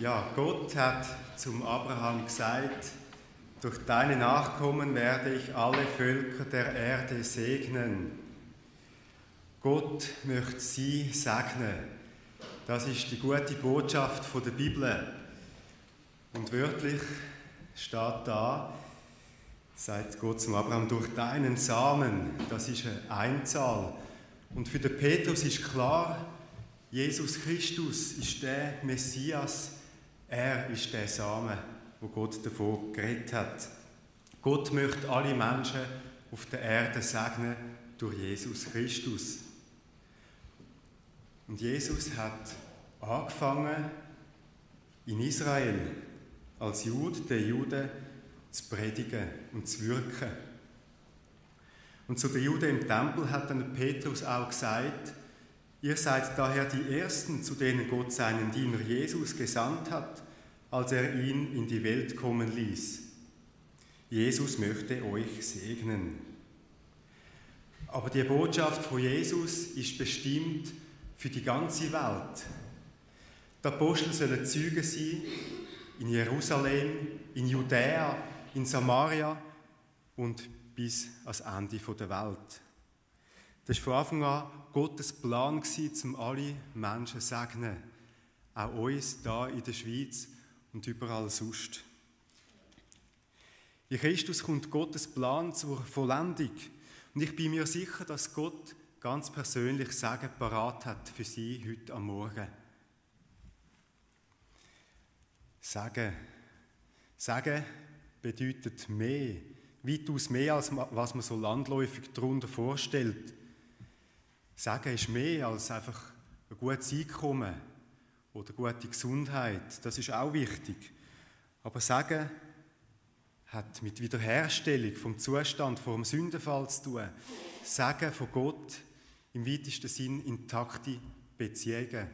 Ja, Gott hat zum Abraham gesagt, durch deine Nachkommen werde ich alle Völker der Erde segnen. Gott möchte sie segnen. Das ist die gute Botschaft von der Bibel. Und wörtlich steht da, sagt Gott zum Abraham, durch deinen Samen, das ist eine Einzahl. Und für den Petrus ist klar, Jesus Christus ist der Messias, er ist der Samen, wo Gott davon geredet hat. Gott möchte alle Menschen auf der Erde segnen durch Jesus Christus. Und Jesus hat angefangen in Israel als Jude der Juden zu predigen und zu wirken. Und zu den Juden im Tempel hat dann Petrus auch gesagt, Ihr seid daher die Ersten, zu denen Gott seinen Diener Jesus gesandt hat, als er ihn in die Welt kommen ließ. Jesus möchte euch segnen. Aber die Botschaft von Jesus ist bestimmt für die ganze Welt. Die Apostel sollen Zeugen sein in Jerusalem, in Judäa, in Samaria und bis ans Ende der Welt. Das war von Anfang an Gottes Plan, um alle Menschen zu segnen. Auch uns hier in der Schweiz und überall sonst. In Christus kommt Gottes Plan zur Vollendung. Und ich bin mir sicher, dass Gott ganz persönlich Sagen parat hat für Sie heute am Morgen. Sagen. Sagen bedeutet mehr, weitaus mehr, als was man so landläufig darunter vorstellt. Sagen ist mehr als einfach ein gutes Einkommen oder gute Gesundheit. Das ist auch wichtig. Aber Sagen hat mit Wiederherstellung vom Zustand vor dem Sündenfall zu tun. Sagen von Gott im weitesten Sinn intakte Beziehungen.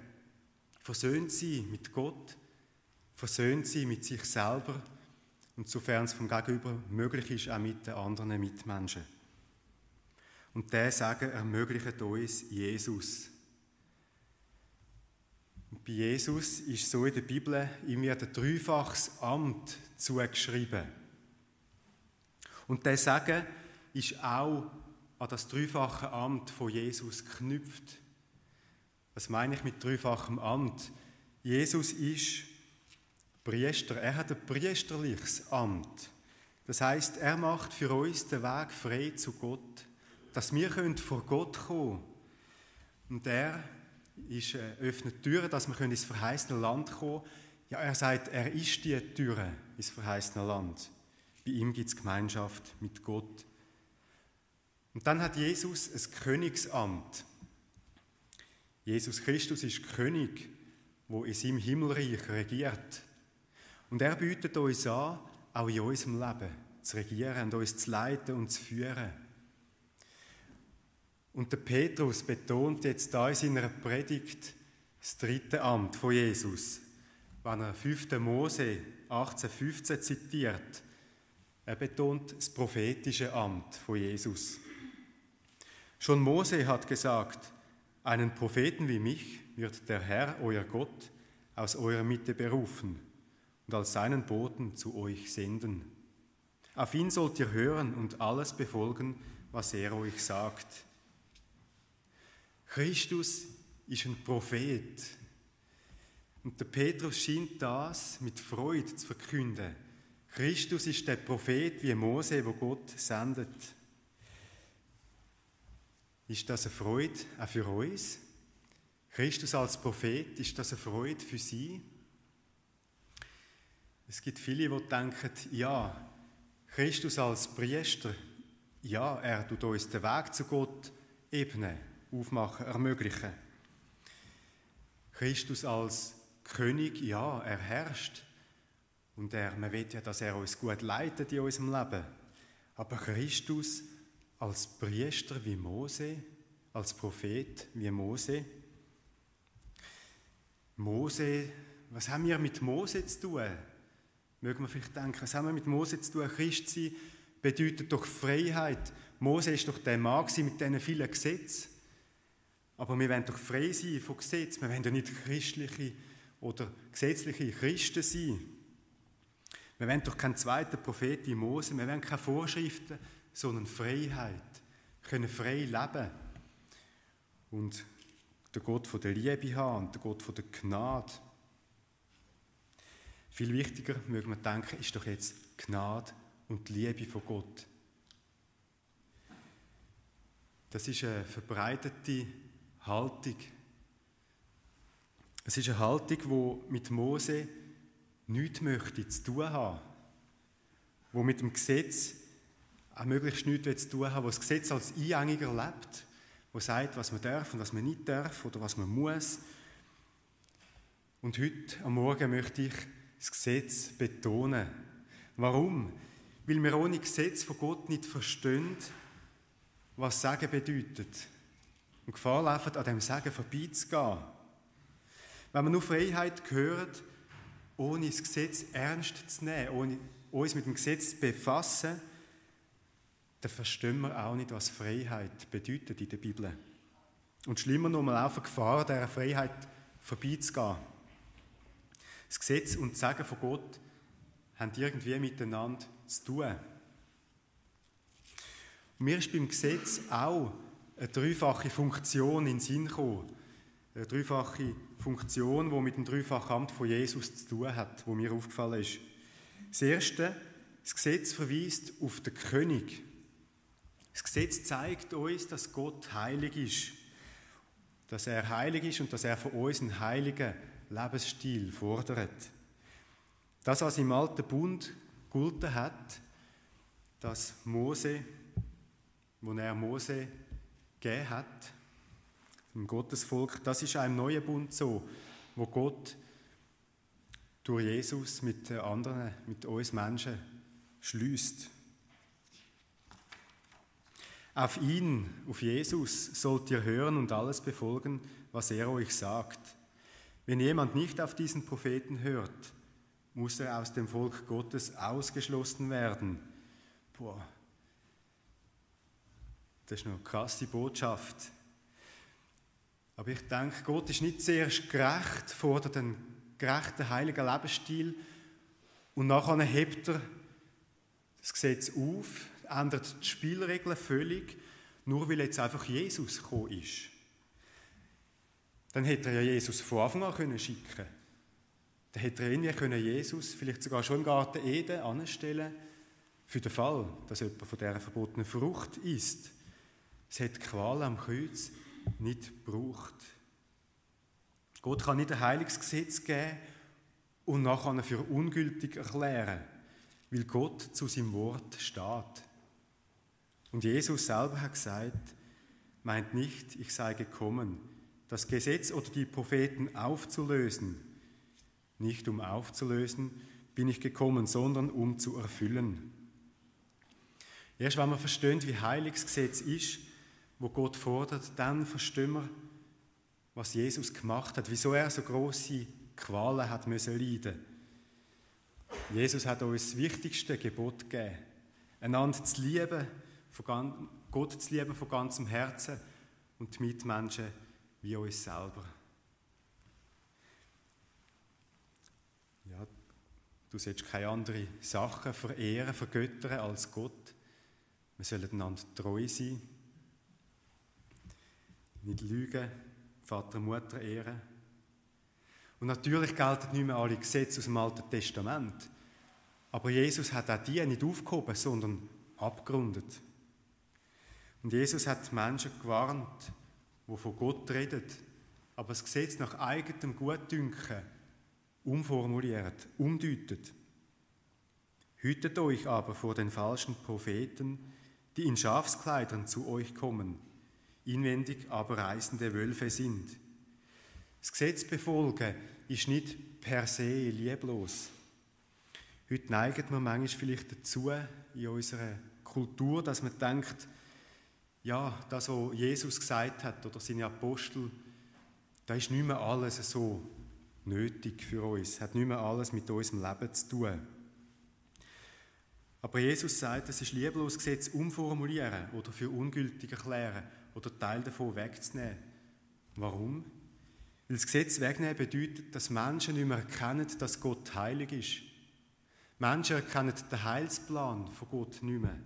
Versöhnt sie mit Gott, versöhnt sie mit sich selber und sofern es vom Gegenüber möglich ist, auch mit den anderen Mitmenschen. Und der Sagen ermöglicht uns Jesus. Und bei Jesus ist so in der Bibel ihm wird ein dreifaches Amt zugeschrieben. Und der Sagen ist auch an das dreifache Amt von Jesus geknüpft. Was meine ich mit dreifachem Amt? Jesus ist Priester. Er hat ein priesterliches Amt. Das heißt, er macht für uns den Weg frei zu Gott dass wir vor Gott kommen können. Und er ist, äh, öffnet Türen, dass wir ins verheißene Land kommen können. Ja, er sagt, er ist die Türe ins verheißene Land. Bei ihm gibt es Gemeinschaft mit Gott. Und dann hat Jesus ein Königsamt. Jesus Christus ist König, wo in seinem Himmelreich regiert. Und er bietet uns an, auch in unserem Leben zu regieren und uns zu leiten und zu führen. Und der Petrus betont jetzt da in seiner Predigt das dritte Amt von Jesus, wenn er 5. Mose 18,15 zitiert. Er betont das prophetische Amt von Jesus. Schon Mose hat gesagt, einen Propheten wie mich wird der Herr, euer Gott, aus eurer Mitte berufen und als seinen Boten zu euch senden. Auf ihn sollt ihr hören und alles befolgen, was er euch sagt. Christus ist ein Prophet. Und der Petrus scheint das mit Freude zu verkünden. Christus ist der Prophet wie Mose, wo Gott sendet. Ist das eine Freude auch für uns? Christus als Prophet, ist das eine Freude für Sie? Es gibt viele, die denken, ja, Christus als Priester, ja, er tut uns den Weg zu Gott ebnen aufmachen, ermöglichen. Christus als König, ja, er herrscht. Und er, man will ja, dass er uns gut leitet in unserem Leben. Aber Christus als Priester wie Mose, als Prophet wie Mose. Mose, was haben wir mit Mose zu tun? Mögen wir vielleicht denken, was haben wir mit Mose zu tun? Christ sein bedeutet doch Freiheit. Mose ist doch der Mann mit diesen vielen Gesetzen. Aber wir wollen doch frei sein von Gesetz. Wir wollen ja nicht christliche oder gesetzliche Christen sein. Wir wollen doch keinen zweiten Prophet wie Mose, wir wollen keine Vorschriften, sondern Freiheit. Wir können frei leben. Und der Gott von der Liebe haben und der Gott von der Gnade. Viel wichtiger, mögen wir denken, ist doch jetzt Gnade und Liebe von Gott. Das ist eine verbreitete Haltung. Es ist eine Haltung, die mit Mose nichts möchte zu tun haben, wo mit dem Gesetz auch möglichst nichts zu tun haben, wo das Gesetz als Eingängiger lebt, wo sagt, was man darf und was man nicht darf oder was man muss. Und heute am Morgen möchte ich das Gesetz betonen. Warum? Weil wir ohne Gesetz von Gott nicht verstehen, was Sagen bedeutet. Und Gefahr laufen, an dem Sagen vorbeizugehen. Wenn wir nur Freiheit hören, ohne das Gesetz ernst zu nehmen, ohne uns mit dem Gesetz zu befassen, dann verstehen wir auch nicht, was Freiheit bedeutet in der Bibel. Und schlimmer noch, wir laufen Gefahr, dieser Freiheit vorbeizugehen. Das Gesetz und das Sagen von Gott haben irgendwie miteinander zu tun. Mir ist beim Gesetz auch eine dreifache Funktion in den Sinn gekommen. Eine dreifache Funktion, die mit dem dreifachen Amt von Jesus zu tun hat, wo mir aufgefallen ist. Das Erste, das Gesetz verweist auf den König. Das Gesetz zeigt uns, dass Gott heilig ist. Dass er heilig ist und dass er von uns einen heiligen Lebensstil fordert. Das, was im alten Bund gulten hat, dass Mose wo er Mose gegeben hat, dem Gottesvolk, das ist einem neuen Bund so, wo Gott durch Jesus mit anderen, mit uns Menschen schließt. Auf ihn, auf Jesus, sollt ihr hören und alles befolgen, was er euch sagt. Wenn jemand nicht auf diesen Propheten hört, muss er aus dem Volk Gottes ausgeschlossen werden. Boah, das ist eine krasse Botschaft. Aber ich denke, Gott ist nicht zuerst gerecht, fordert einen gerechten, heiligen Lebensstil und nachher hebt er das Gesetz auf, ändert die Spielregeln völlig, nur weil jetzt einfach Jesus gekommen ist. Dann hätte er ja Jesus von Anfang an können schicken Dann hätte er irgendwie können Jesus vielleicht sogar schon im Garten Eden anstellen für den Fall, dass jemand von dieser verbotenen Frucht isst. Es hat Qual am Kreuz nicht gebraucht. Gott kann nicht ein Heilungsgesetz geben und nachher für ungültig erklären, weil Gott zu seinem Wort steht. Und Jesus selber hat gesagt, meint nicht, ich sei gekommen, das Gesetz oder die Propheten aufzulösen. Nicht um aufzulösen bin ich gekommen, sondern um zu erfüllen. Erst wenn man versteht, wie heilig das Gesetz ist, wo Gott fordert, dann verstehen wir, was Jesus gemacht hat, wieso er so große Qualen hat müssen leiden. Jesus hat uns das wichtigste Gebot gegeben, einander zu lieben, Gott zu lieben von ganzem Herzen und die Mitmenschen wie uns selber. Ja, du sollst keine anderen Sachen verehren, vergöttern als Gott. Wir sollen einander treu sein nicht lügen, Vater und Mutter ehren. Und natürlich gelten nicht mehr alle Gesetze aus dem Alten Testament. Aber Jesus hat auch die nicht aufgehoben, sondern abgerundet. Und Jesus hat Menschen gewarnt, die von Gott reden, aber das Gesetz nach eigenem Gutdünken umformuliert, umdeutet. Hütet euch aber vor den falschen Propheten, die in Schafskleidern zu euch kommen inwendig aber reisende Wölfe sind. Das Gesetz befolgen ist nicht per se lieblos. Heute neigen wir manchmal vielleicht dazu, in unserer Kultur, dass man denkt, ja, das, was Jesus gesagt hat oder seine Apostel, da ist nicht mehr alles so nötig für uns, hat nicht mehr alles mit unserem Leben zu tun. Aber Jesus sagt, es ist lieblos, Gesetz umformulieren oder für ungültig erklären oder Teil davon wegzunehmen. Warum? Weil das Gesetz wegnehmen bedeutet, dass Menschen nicht mehr erkennen, dass Gott heilig ist. Menschen erkennen den Heilsplan von Gott nicht mehr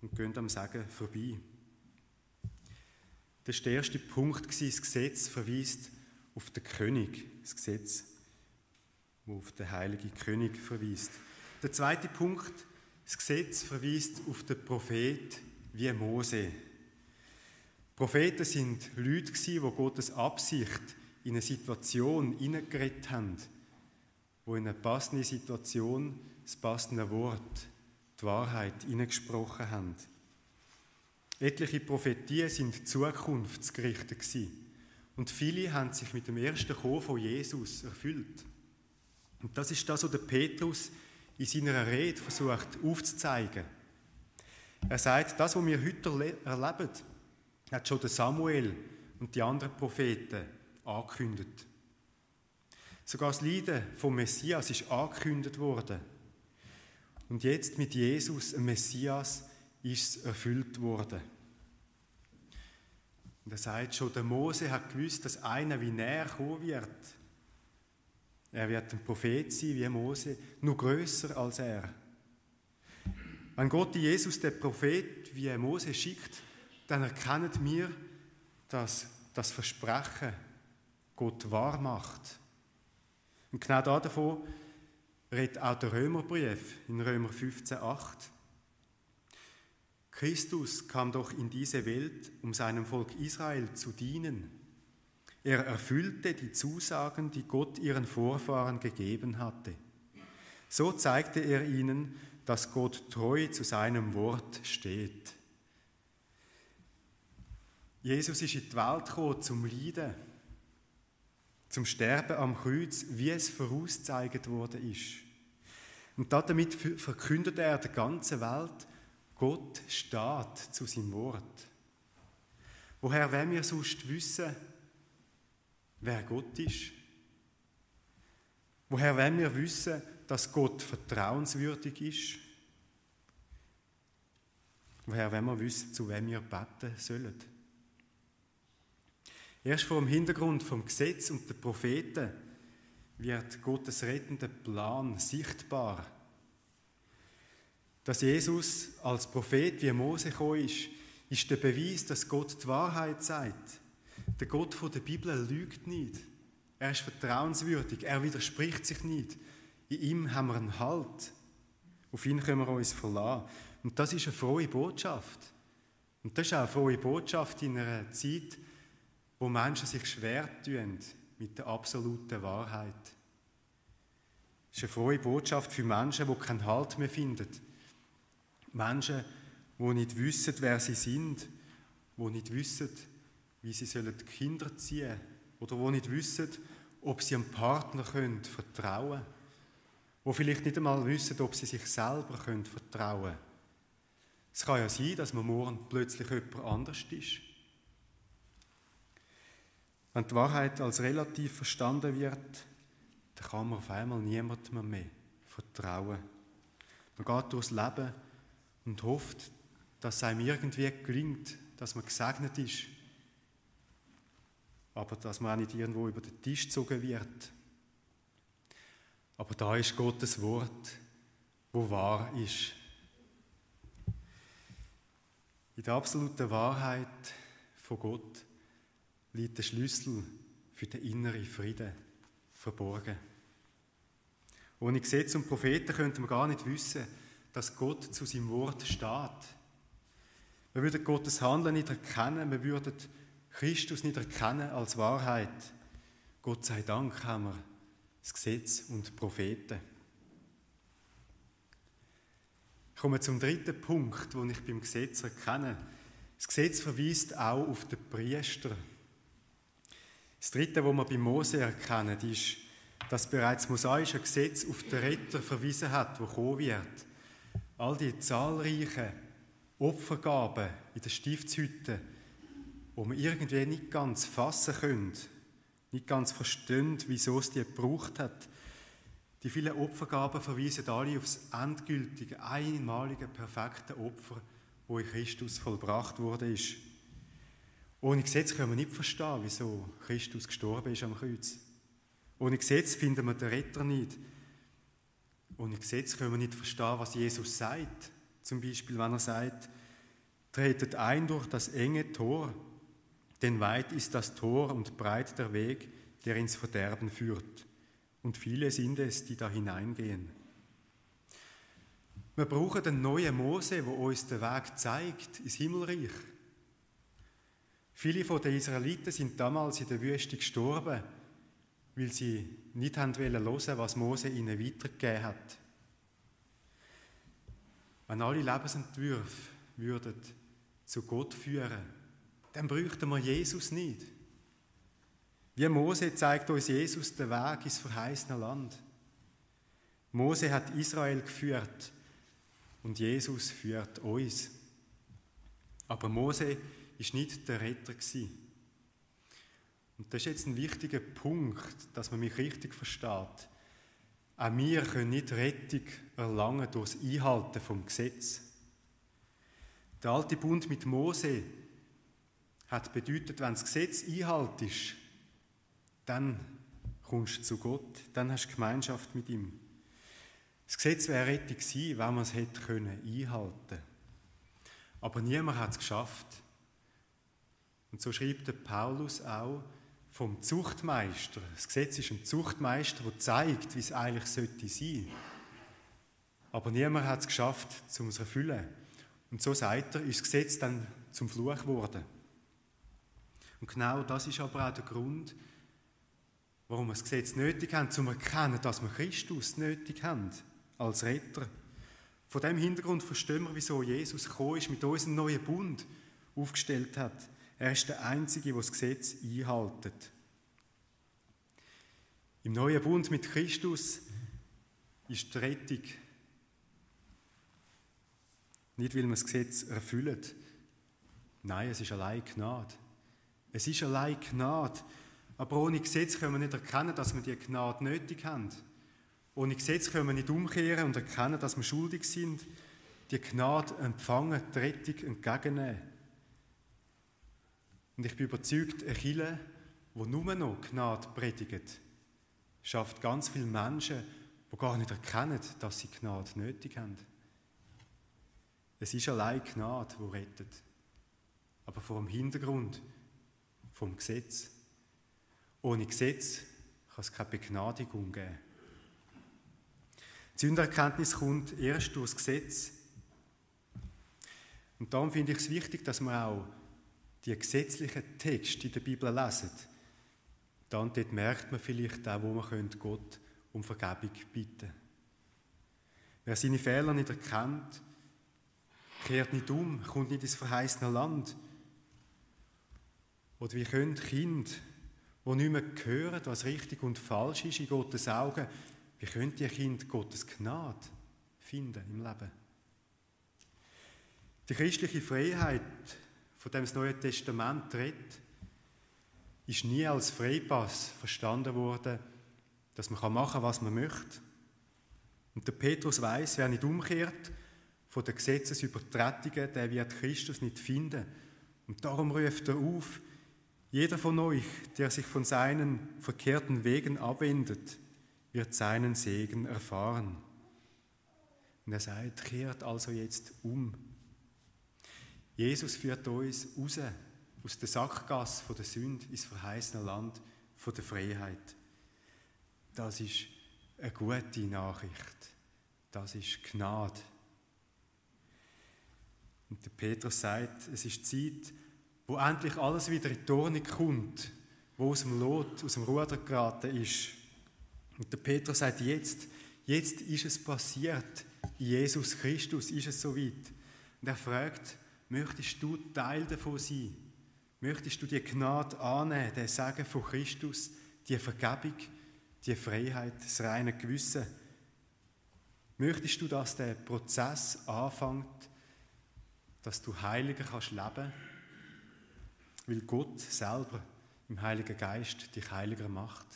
und gehen am Sagen vorbei. Das war der erste Punkt, das Gesetz verweist auf den König. Das Gesetz, das auf den heiligen König verweist. Der zweite Punkt, das Gesetz verweist auf den Prophet wie Mose. Propheten sind Leute, die Gottes Absicht in eine Situation hineingeredet haben, wo in eine passende Situation das passende Wort, die Wahrheit hineingesprochen haben. Etliche Prophetien sind zukunftsgerichtet. Und viele haben sich mit dem ersten Kommen von Jesus erfüllt. Und das ist das, was der Petrus in seiner Rede versucht aufzuzeigen. Er sagt, das, was wir heute erleben, hat schon Samuel und die anderen Propheten angekündigt. Sogar das Leiden vom Messias ist angekündigt worden. Und jetzt mit Jesus, dem Messias, ist es erfüllt worden. Und er sagt schon, der Mose hat gewusst, dass einer wie näher kommen wird. Er wird ein Prophet sein wie Mose, nur größer als er. Wenn Gott Jesus, der Prophet, wie Mose schickt, dann erkennen wir, dass das Versprechen Gott wahr macht. Und genau davon redet auch der Römerbrief in Römer 15,8. Christus kam doch in diese Welt, um seinem Volk Israel zu dienen. Er erfüllte die Zusagen, die Gott ihren Vorfahren gegeben hatte. So zeigte er ihnen, dass Gott treu zu seinem Wort steht. Jesus ist in die Welt gekommen zum Leiden, zum Sterben am Kreuz, wie es vorausgezeigt worden ist. Und damit verkündet er der ganzen Welt, Gott steht zu seinem Wort. Woher wollen wir sonst wissen, wer Gott ist? Woher wollen wir wissen, dass Gott vertrauenswürdig ist? Woher wollen wir wissen, zu wem wir beten sollen? Erst vor dem Hintergrund vom Gesetz und der Propheten wird Gottes rettender Plan sichtbar. Dass Jesus als Prophet wie Mose gekommen ist, ist der Beweis, dass Gott die Wahrheit sagt. Der Gott der Bibel lügt nicht. Er ist vertrauenswürdig, er widerspricht sich nicht. In ihm haben wir einen Halt. Auf ihn können wir uns verlassen. Und das ist eine frohe Botschaft. Und das ist auch eine frohe Botschaft in einer Zeit, wo Menschen sich schwer tun mit der absoluten Wahrheit. Das ist eine frohe Botschaft für Menschen, die keinen Halt mehr finden. Menschen, die nicht wissen, wer sie sind, die nicht wissen, wie sie sollen Kinder ziehen oder die nicht wissen, ob sie einem Partner können vertrauen können, die vielleicht nicht einmal wissen, ob sie sich selber können vertrauen können. Es kann ja sein, dass man morgen plötzlich jemand anders ist. Wenn die Wahrheit als relativ verstanden wird, dann kann man auf einmal niemandem mehr vertrauen. Man geht durchs Leben und hofft, dass es einem irgendwie gelingt, dass man gesegnet ist, aber dass man auch nicht irgendwo über den Tisch gezogen wird. Aber da ist Gottes Wort, wo wahr ist. In der absoluten Wahrheit von Gott liegt der Schlüssel für den inneren Frieden verborgen. Ohne Gesetz und Propheten könnte man gar nicht wissen, dass Gott zu seinem Wort steht. Wir würden Gottes Handeln nicht erkennen, wir würden Christus nicht erkennen als Wahrheit. Gott sei Dank haben wir das Gesetz und die Propheten. Ich komme zum dritten Punkt, den ich beim Gesetz erkenne. Das Gesetz verweist auch auf den Priester. Das dritte, was wir bei Mose erkennen, ist, dass bereits das mosaische Gesetz auf den Retter verwiesen hat, der kommen wird. All die zahlreichen Opfergaben in der Stiftshütte, wo wir irgendwie nicht ganz fassen können, nicht ganz verstehen, wieso es die gebraucht hat. Die vielen Opfergaben verweisen alle auf das endgültige, einmalige, perfekte Opfer, wo in Christus vollbracht wurde. Ohne Gesetz können wir nicht verstehen, wieso Christus gestorben ist am Kreuz. Ohne Gesetz finden wir den Retter nicht. Ohne Gesetz können wir nicht verstehen, was Jesus sagt. Zum Beispiel, wenn er sagt, tretet ein durch das enge Tor, denn weit ist das Tor und breit der Weg, der ins Verderben führt. Und viele sind es, die da hineingehen. Wir brauchen den neuen Mose, wo uns den Weg zeigt ins Himmelreich. Viele von den Israeliten sind damals in der Wüste gestorben, weil sie nicht haben hören, was Mose ihnen weitergegeben hat. Wenn alle Lebensentwürfe würden zu Gott führen, dann bräuchten wir Jesus nicht. Wie Mose zeigt uns Jesus den Weg ins verheißene Land. Mose hat Israel geführt und Jesus führt uns. Aber Mose ist nicht der Retter gewesen. Und das ist jetzt ein wichtiger Punkt, dass man mich richtig versteht. Auch wir können nicht Rettung erlangen durch das Einhalten vom Gesetz. Der alte Bund mit Mose hat bedeutet, wenn das Gesetz einhaltest, dann kommst du zu Gott, dann hast du Gemeinschaft mit ihm. Das Gesetz wäre Rettung gewesen, wenn man es hätte können. Aber niemand hat es geschafft. Und so schreibt der Paulus auch vom Zuchtmeister. Das Gesetz ist ein Zuchtmeister, der zeigt, wie es eigentlich sollte sein. Aber niemand hat es geschafft, um es zu erfüllen. Und so sagt er, ist das Gesetz dann zum Fluch geworden. Und genau das ist aber auch der Grund, warum wir das Gesetz nötig haben, um zu erkennen, dass wir Christus nötig haben als Retter. Von dem Hintergrund verstehen wir, wieso Jesus gekommen ist, mit uns einen neuen Bund aufgestellt hat. Er ist der Einzige, der das Gesetz einhaltet. Im neuen Bund mit Christus ist die Rettung nicht, weil wir das Gesetz erfüllen. Nein, es ist allein Gnade. Es ist allein Gnade. Aber ohne Gesetz können wir nicht erkennen, dass wir die Gnade nötig haben. Ohne Gesetz können wir nicht umkehren und erkennen, dass wir schuldig sind, die Gnade empfangen, die Rettung entgegennehmen. Und ich bin überzeugt, eine Kirche, die nur noch Gnade predigt, schafft ganz viele Menschen, die gar nicht erkennen, dass sie Gnade nötig haben. Es ist allein Gnade, die rettet. Aber vor dem Hintergrund vom Gesetz. Ohne Gesetz kann es keine Begnadigung geben. Die Sündererkenntnis kommt erst durch das Gesetz. Und darum finde ich es wichtig, dass wir auch die gesetzlichen Texte in der Bibel lesen. Dann dort merkt man vielleicht auch, wo man Gott um Vergebung bitten könnte. Wer seine Fehler nicht erkennt, kehrt nicht um, kommt nicht ins verheißene Land. Oder wie können Kinder, die nicht mehr hören, was richtig und falsch ist in Gottes Augen, wie könnt ihr Kind Gottes Gnade finden im Leben? Die christliche Freiheit, von dem das Neue Testament redet, ist nie als Freipass verstanden worden, dass man machen kann, was man möchte. Und der Petrus weiß, wer nicht umkehrt von den Gesetzesübertretungen, der wird Christus nicht finden. Und darum ruft er auf, jeder von euch, der sich von seinen verkehrten Wegen abwendet, wird seinen Segen erfahren. Und er sagt, kehrt also jetzt um. Jesus führt uns raus aus der Sackgasse der Sünde ins verheißene Land der Freiheit. Das ist eine gute Nachricht. Das ist Gnade. Und der Petrus sagt, es ist Zeit, wo endlich alles wieder in die Ordnung kommt, wo aus dem Lot, aus dem Ruder geraten ist. Und der Petrus sagt, jetzt, jetzt ist es passiert. In Jesus Christus ist es soweit. Und er fragt, möchtest du Teil davon sein? Möchtest du die Gnade annehmen, den Segen von Christus, die Vergebung, die Freiheit, das reine Gewissen? Möchtest du, dass der Prozess anfängt, dass du heiliger kannst leben, weil Gott selber im Heiligen Geist dich heiliger macht?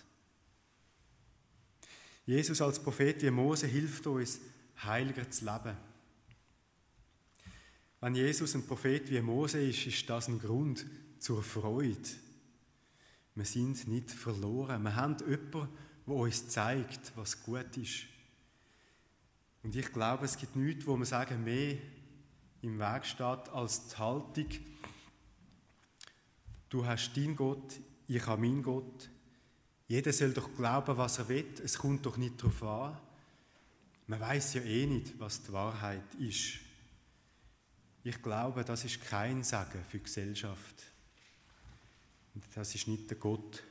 Jesus als Prophet wie Mose hilft uns, heiliger zu leben. Wenn Jesus ein Prophet wie Mose ist, ist das ein Grund, zur Freude. Wir sind nicht verloren. Wir haben jemanden, der uns zeigt, was gut ist. Und ich glaube, es gibt nichts, wo wir sagen, mehr im Weg steht als die Haltung, du hast deinen Gott, ich habe meinen Gott. Jeder soll doch glauben, was er will. Es kommt doch nicht darauf an. Man weiß ja eh nicht, was die Wahrheit ist. Ich glaube, das ist kein Sagen für die Gesellschaft. Das ist nicht der Gott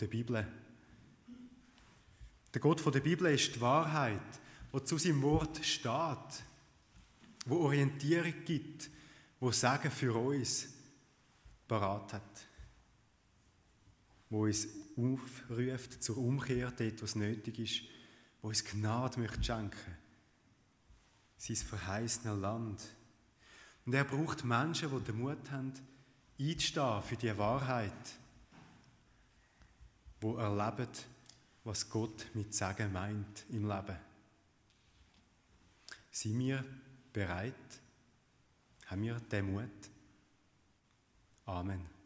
der Bibel. Der Gott der Bibel ist die Wahrheit, die zu seinem Wort steht, wo Orientierung gibt, wo Sagen für uns parat hat, wo uns aufruft zur Umkehr, dort, was nötig ist, wo uns Gnade möchte schenken, sein verheißenes Land. Und er braucht Menschen, die den Mut haben, einzustehen für die Wahrheit, wo erleben, was Gott mit Sagen meint im Leben. Sind wir bereit? Haben wir den Mut? Amen.